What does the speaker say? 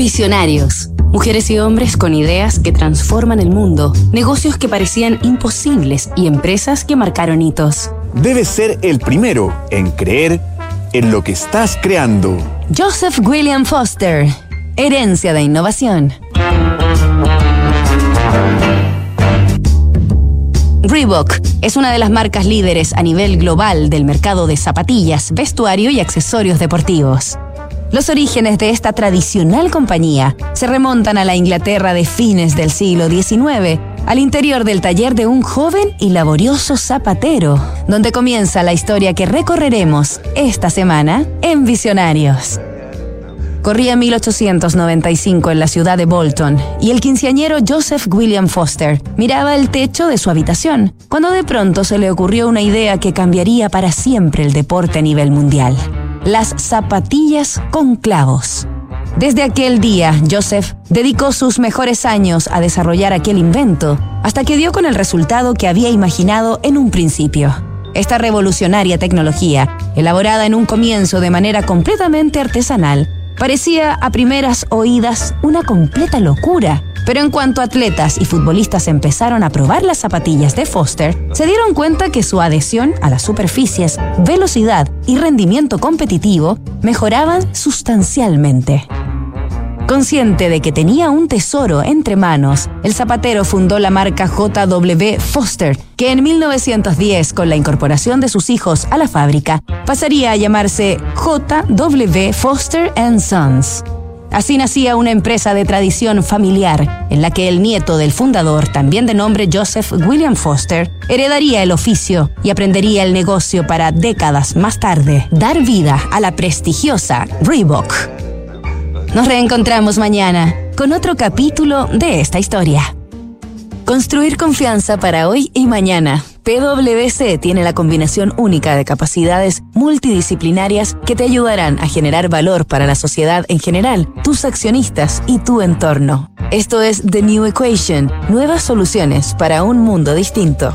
Visionarios. Mujeres y hombres con ideas que transforman el mundo, negocios que parecían imposibles y empresas que marcaron hitos. Debes ser el primero en creer en lo que estás creando. Joseph William Foster. Herencia de innovación. Reebok es una de las marcas líderes a nivel global del mercado de zapatillas, vestuario y accesorios deportivos. Los orígenes de esta tradicional compañía se remontan a la Inglaterra de fines del siglo XIX, al interior del taller de un joven y laborioso zapatero, donde comienza la historia que recorreremos esta semana en Visionarios. Corría 1895 en la ciudad de Bolton y el quinceañero Joseph William Foster miraba el techo de su habitación cuando de pronto se le ocurrió una idea que cambiaría para siempre el deporte a nivel mundial las zapatillas con clavos. Desde aquel día, Joseph dedicó sus mejores años a desarrollar aquel invento, hasta que dio con el resultado que había imaginado en un principio. Esta revolucionaria tecnología, elaborada en un comienzo de manera completamente artesanal, parecía a primeras oídas una completa locura, pero en cuanto atletas y futbolistas empezaron a probar las zapatillas de Foster, se dieron cuenta que su adhesión a las superficies, velocidad y rendimiento competitivo mejoraban sustancialmente. Consciente de que tenía un tesoro entre manos, el zapatero fundó la marca JW Foster, que en 1910, con la incorporación de sus hijos a la fábrica, pasaría a llamarse JW Foster Sons. Así nacía una empresa de tradición familiar, en la que el nieto del fundador, también de nombre Joseph William Foster, heredaría el oficio y aprendería el negocio para décadas más tarde dar vida a la prestigiosa Reebok. Nos reencontramos mañana con otro capítulo de esta historia. Construir confianza para hoy y mañana. PwC tiene la combinación única de capacidades multidisciplinarias que te ayudarán a generar valor para la sociedad en general, tus accionistas y tu entorno. Esto es The New Equation, nuevas soluciones para un mundo distinto.